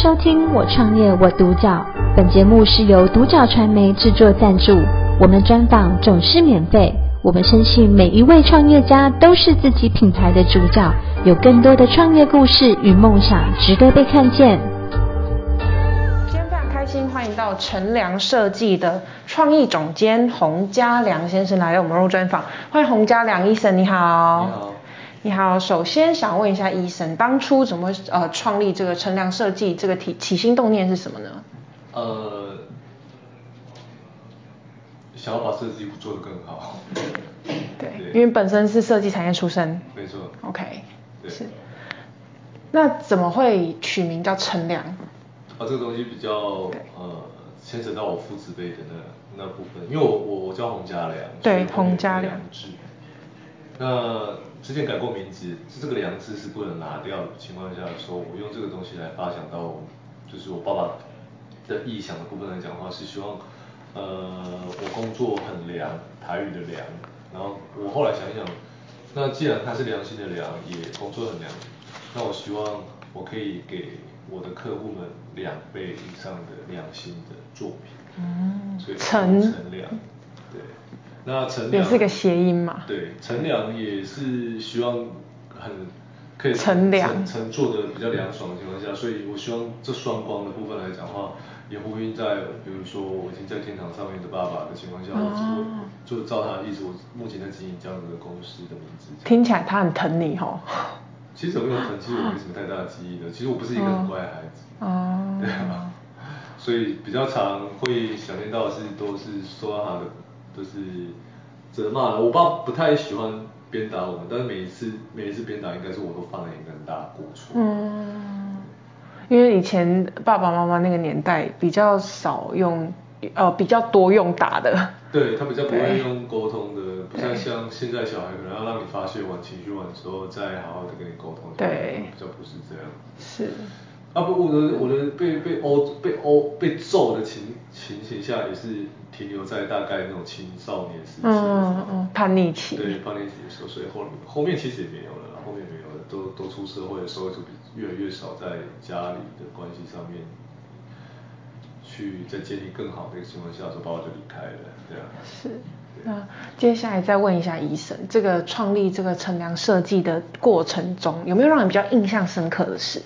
收听我创业我独角，本节目是由独角传媒制作赞助，我们专访总是免费。我们深信每一位创业家都是自己品牌的主角，有更多的创业故事与梦想值得被看见。今天非常开心，欢迎到陈良设计的创意总监洪家良先生来到我们录专访，欢迎洪家良医生，你好。你好。你好，首先想问一下医生，当初怎么呃创立这个乘凉设计这个体起心动念是什么呢？呃，想要把设计做得更好。对，对，因为本身是设计产业出身。没错。OK。对。是。那怎么会取名叫乘凉？啊，这个东西比较呃牵扯到我父子辈的那那部分，因为我我我叫洪家良。对，洪家良。那之前改过名字，是这个良字是不能拿掉的情况下说，我用这个东西来发想到，就是我爸爸的臆想的部分来讲的话，是希望，呃，我工作很良，台语的良，然后我后来想一想，那既然他是良心的良，也工作很良，那我希望我可以给我的客户们两倍以上的良心的作品，嗯，所以乘凉，对。那乘凉也是个谐音嘛？对，乘凉也是希望很可以乘凉乘坐的比较凉爽的情况下，所以我希望这双光的部分来讲的话，也呼应在比如说我已经在天堂上面的爸爸的情况下，我、哦、就照他的意思，我目前在经营这样子的公司的名字。听起来他很疼你哦。其实我没有疼，其实我没什么太大的记忆的，其实我不是一个很乖的孩子。哦。对啊。所以比较常会想念到的是，都是说到他的。就是责骂了，我爸不太喜欢鞭打我们，但是每一次每一次鞭打，应该是我都犯了一个很大的过错。嗯，因为以前爸爸妈妈那个年代比较少用，呃，比较多用打的。对，他比较不会用沟通的，不像像现在小孩可能要让你发泄完情绪完之后再好好的跟你沟通。对，比较不是这样。是。啊不，我的我的被被殴被殴被揍的情情形下，也是停留在大概那种青少年时期，嗯嗯，叛逆期，对，叛逆期的时候，所以后后面其实也没有了，后面没有了，都都出社会的时候就比越来越少在家里的关系上面去在建立更好的一个情况下，说爸爸就离开了，对啊。是，那接下来再问一下医生，这个创立这个乘凉设计的过程中，有没有让你比较印象深刻的事？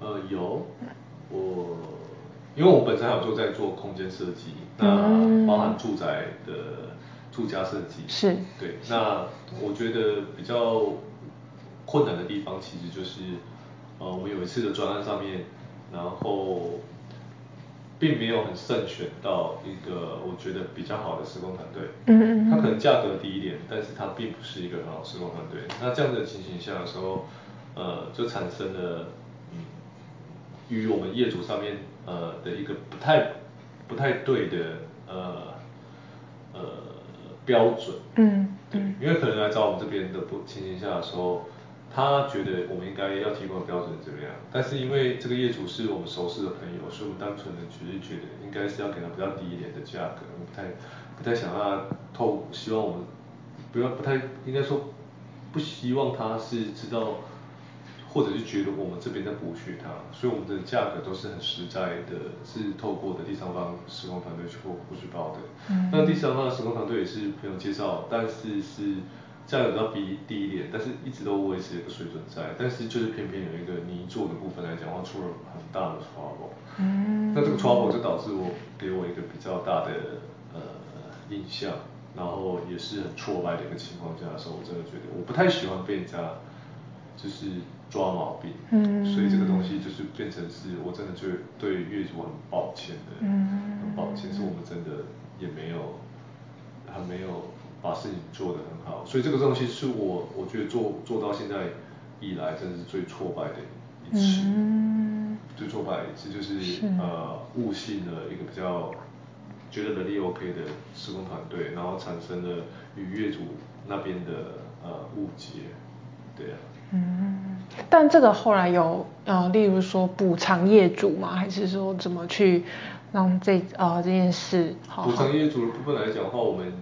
呃，有，我因为我本身还有就在做空间设计，那包含住宅的住家设计，是，对，那我觉得比较困难的地方其实就是，呃，我们有一次的专案上面，然后并没有很慎选到一个我觉得比较好的施工团队，嗯嗯，它可能价格低一点，但是它并不是一个很好的施工团队，那这样的情形下的时候，呃，就产生了嗯。与我们业主上面呃的一个不太不太对的呃呃标准，嗯，对，因为可能来找我们这边的不情形下的时候，他觉得我们应该要提供的标准怎么样？但是因为这个业主是我们熟识的朋友，所以我们单纯的只是觉得应该是要给他比较低一点的价格，我们不太不太想让他透，希望我们不要不太应该说不希望他是知道。或者是觉得我们这边在剥削他，所以我们的价格都是很实在的，是透过的第三方施工团队去过过去报的。嗯。那第三方的施工团队也是朋友介绍，但是是价格比较低低一点，但是一直都维持一个水准在。但是就是偏偏有一个泥做的部分来讲的话，出了很大的 trouble。嗯。那这个 trouble 就导致我给我一个比较大的呃印象，然后也是很挫败的一个情况下的时候，我真的觉得我不太喜欢被人家就是。抓毛病，嗯，所以这个东西就是变成是我真的就对业主很抱歉的，嗯，很抱歉，是我们真的也没有，还没有把事情做得很好，所以这个东西是我我觉得做做到现在以来，真的是最挫败的一次，嗯，最挫败的一次就是，是。呃误信了一个比较觉得能力 OK 的施工团队，然后产生了与业主那边的呃误解，对啊，嗯。但这个后来有呃，例如说补偿业主吗？还是说怎么去让这呃这件事好？补偿业主的部分来讲的话，我们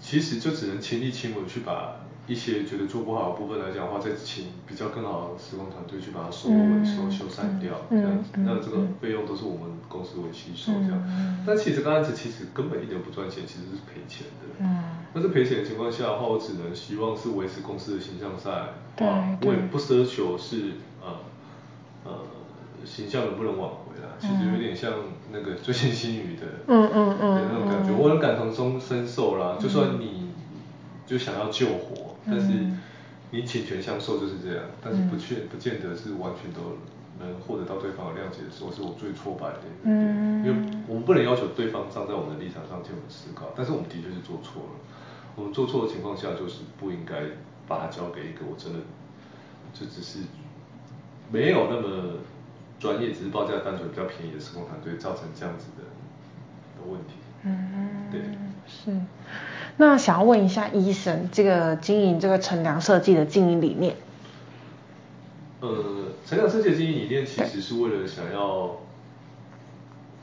其实就只能亲力亲为去把一些觉得做不好的部分来讲的话，再请比较更好的施工团队去把它收尾、收、嗯、修缮掉。这样子，那这个费用都是我们公司为吸收这样。但其实这个案子其实根本一点不赚钱，其实是赔钱的。嗯。但是赔钱的情况下的话，我只能希望是维持公司的形象在，对，我也不奢求是呃呃形象能不能挽回啦。其实有点像那个最近新语的，嗯嗯嗯，那种感觉，我很感同身身受啦。就算你就想要救活，但是。你请权相授就是这样，但是不确不见得是完全都能获得到对方的谅解的时候，是我最挫败的一点。嗯，因为我们不能要求对方站在我们的立场上替我们思考，但是我们的确是做错了。我们做错的情况下，就是不应该把它交给一个我真的就只是没有那么专业，只是报价单纯比较便宜的施工团队造成这样子的的问题。嗯，对，是。那想要问一下，Eason 这个经营这个乘凉设计的经营理念？呃，乘凉设计的经营理念其实是为了想要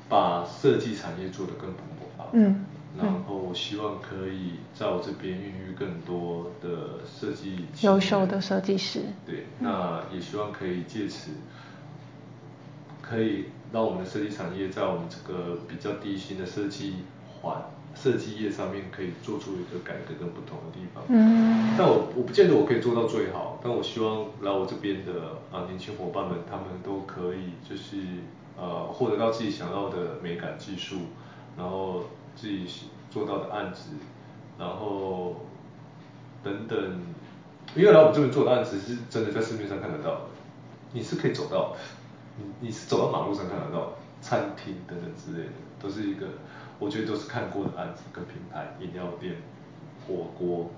把设计产业做得更蓬勃发展。嗯。然后我希望可以在我这边孕育更多的设计优秀的设计师。对，那也希望可以借此可以让我们的设计产业在我们这个比较低薪的设计环。设计业上面可以做出一个改革跟不同的地方，嗯，但我我不见得我可以做到最好，但我希望来我这边的啊年轻伙伴们，他们都可以就是呃获得到自己想要的美感技术，然后自己做到的案子，然后等等，因为来我们这边做的案子是真的在市面上看得到的，你是可以走到的，你你是走到马路上看得到，餐厅等等之类的，都是一个。我觉得都是看过的案子跟品牌，饮料店、火锅，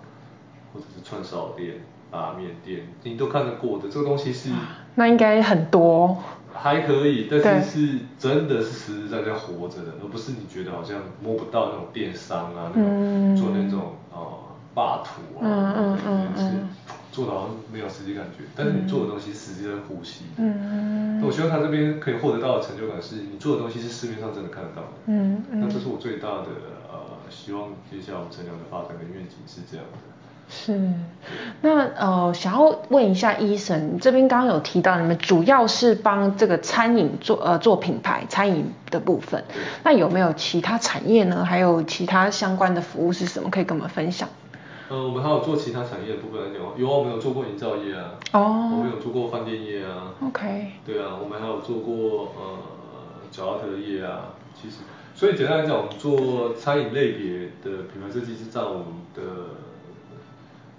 或者是串烧店、拉面店，你都看得过的。这个东西是，那应该很多。还可以，但是是真的是实实在在活着的，而不是你觉得好像摸不到那种电商啊，那种做那种呃霸图啊，嗯嗯嗯嗯。做的好像没有实际感觉，但是你做的东西实际在呼吸的。嗯，那我希望他这边可以获得到的成就感是，你做的东西是市面上真的看得到的。嗯嗯。那这是我最大的呃希望，接下来我们乘凉的发展跟愿景是这样的。是。那呃，想要问一下 Eason，这边刚刚有提到你们主要是帮这个餐饮做呃做品牌餐饮的部分，那有没有其他产业呢？还有其他相关的服务是什么？可以跟我们分享？呃，我们还有做其他产业的部分来讲，有啊，我们有做过营造业啊，哦，oh. 我们有做过饭店业啊，OK，对啊，我们还有做过呃脚踏车业啊，其实，所以简单来讲，我们做餐饮类别的品牌设计是占我们的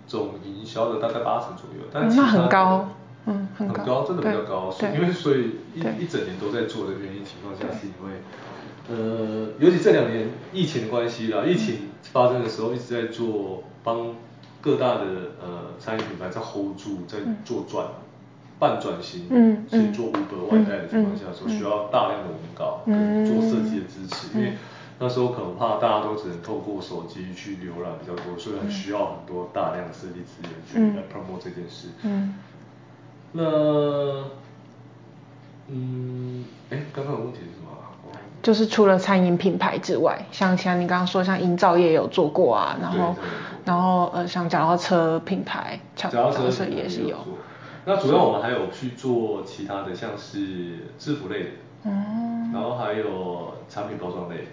总营销的大概八成左右，但其他、嗯、很高，嗯，很高，很高，真的比较高，是因为所以一一整年都在做的原因情况下，是因为。呃，尤其这两年疫情的关系啦，疫情发生的时候一直在做帮各大的呃餐饮品牌在 hold 住，在做转半转型，嗯，去做 Uber 外带的情况下，所需要大量的文稿跟做设计的支持，因为那时候可能怕大家都只能透过手机去浏览比较多，所以很需要很多大量的设计资源去来 promote 这件事。嗯，那嗯，哎，刚刚有问题是什么？就是除了餐饮品牌之外，像像你刚刚说，像营造业有做过啊，然后然后呃，像脚踏车品牌，脚踏车也是有。那主要我们还有去做其他的，像是制服类的，嗯，然后还有产品包装类。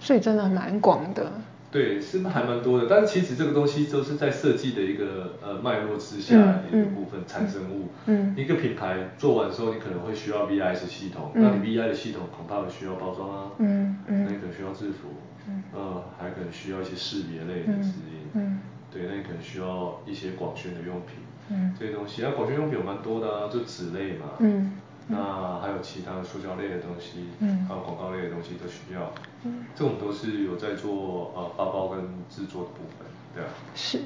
所以真的蛮广的。对，是还蛮多的，但是其实这个东西都是在设计的一个呃脉络之下的一个部分产生物。嗯。一个品牌做完之后，你可能会需要 VIS 系统，那你 VIS 的系统恐怕会需要包装啊。嗯嗯。那你可能需要制服。嗯。呃，还可能需要一些识别类的指引。嗯。对，那你可能需要一些广宣的用品。嗯。这些东西，那广宣用品有蛮多的啊，就纸类嘛。嗯。那还有其他的塑胶类的东西，嗯，还有广告类的东西都需要，嗯，这种都是有在做呃发包跟制作的部分，对啊。是，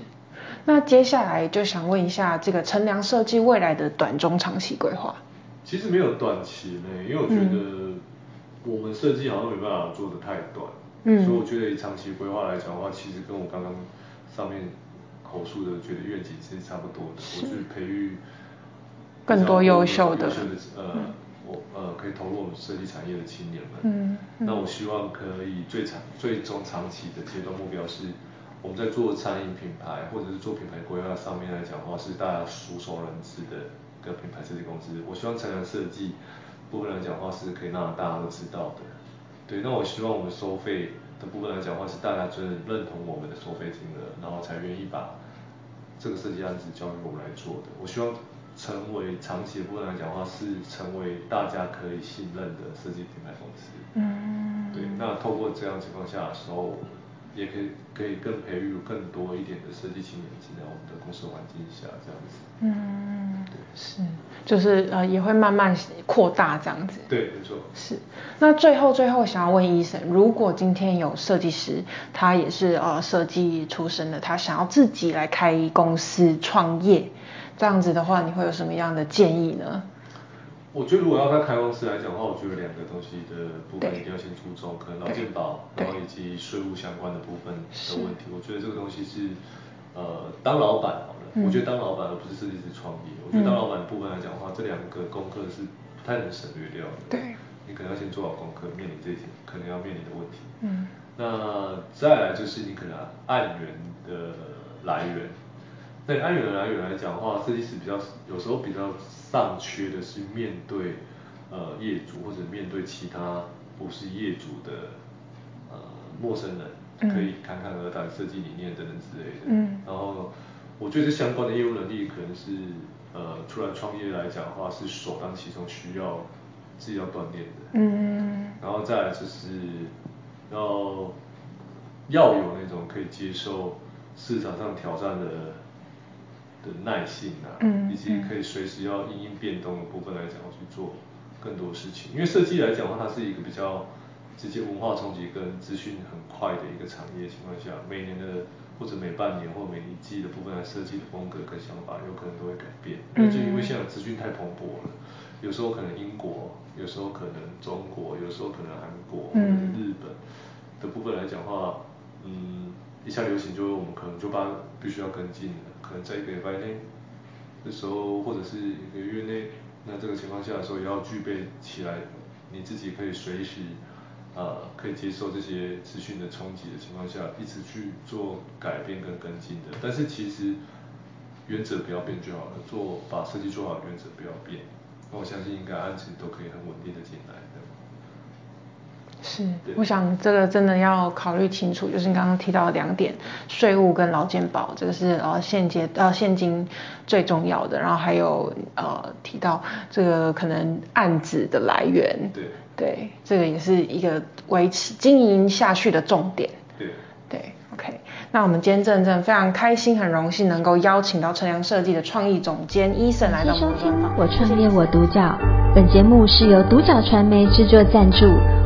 那接下来就想问一下这个乘凉设计未来的短中长期规划。其实没有短期内，因为我觉得我们设计好像没办法做得太短，嗯，所以我觉得以长期规划来讲的话，其实跟我刚刚上面口述的觉得愿景是差不多的，是我是培育。更多优秀的，呃，我呃可以投入我们设计产业的青年们。嗯。嗯，那我希望可以最长、最终长期的阶段目标是，我们在做餐饮品牌或者是做品牌规划上面来讲的话，是大家熟熟人知的一个品牌设计公司。我希望成人设计部分来讲的话是可以让大家都知道的。对，那我希望我们收费的部分来讲的话是大家真的认同我们的收费金额，然后才愿意把这个设计案子交给我们来做的。我希望成为长期的部分来讲的话是成为大家可以信任的设计品牌公司。嗯。对，那透过这样情况下的时候。也可以可以更培育更多一点的设计青年进来我们的公司环境下这样子。嗯，对，是，就是呃也会慢慢扩大这样子。对，没错。是，那最后最后想要问 Eason，如果今天有设计师，他也是呃设计出身的，他想要自己来开公司创业，这样子的话，你会有什么样的建议呢？我觉得如果要在开公司来讲的话，我觉得两个东西的部分一定要先注重，可能劳健保，然后以及税务相关的部分的问题。我觉得这个东西是，呃，当老板好了，嗯、我觉得当老板而不是设计师创业。我觉得当老板的部分来讲的话，这两个功课是不太能省略掉的。对，你可能要先做好功课，面临这些可能要面临的问题。嗯，那再来就是你可能案源的来源。对案源的来源来讲的话，设计师比较有时候比较尚缺的是面对呃业主或者面对其他不是业主的呃陌生人，可以侃侃而谈设计理念等等之类的。嗯。然后我觉得相关的业务能力可能是呃出来创业来讲的话是首当其冲需要自己要锻炼的。嗯。然后再来就是要要有那种可以接受市场上挑战的。的耐性啊，以及可以随时要因应变动的部分来讲，要去做更多事情。因为设计来讲的话，它是一个比较直接文化冲击跟资讯很快的一个产业情况下，每年的或者每半年或每一季的部分来设计的风格跟想法，有可能都会改变。那就因为现在资讯太蓬勃了，有时候可能英国，有时候可能中国，有时候可能韩国或者日本的部分来讲的话，嗯，一下流行就我们可能就把必须要跟进了。可能在一个礼拜内的时候，或者是一个月内，那这个情况下的时候，也要具备起来，你自己可以随时，呃，可以接受这些资讯的冲击的情况下，一直去做改变跟跟进的。但是其实原则不要变就好了，做把设计做好，原则不要变。那我相信应该案子都可以很稳定的进来。是，我想这个真的要考虑清楚，就是你刚刚提到的两点，税务跟劳健保，这个是呃现阶呃现金最重要的，然后还有呃提到这个可能案子的来源，对，对，这个也是一个维持经营下去的重点，对，对，OK，那我们今天真正非常开心，很荣幸能够邀请到乘凉设计的创意总监 Eason 来到我们。我创业我独角，本节目是由独角传媒制作赞助。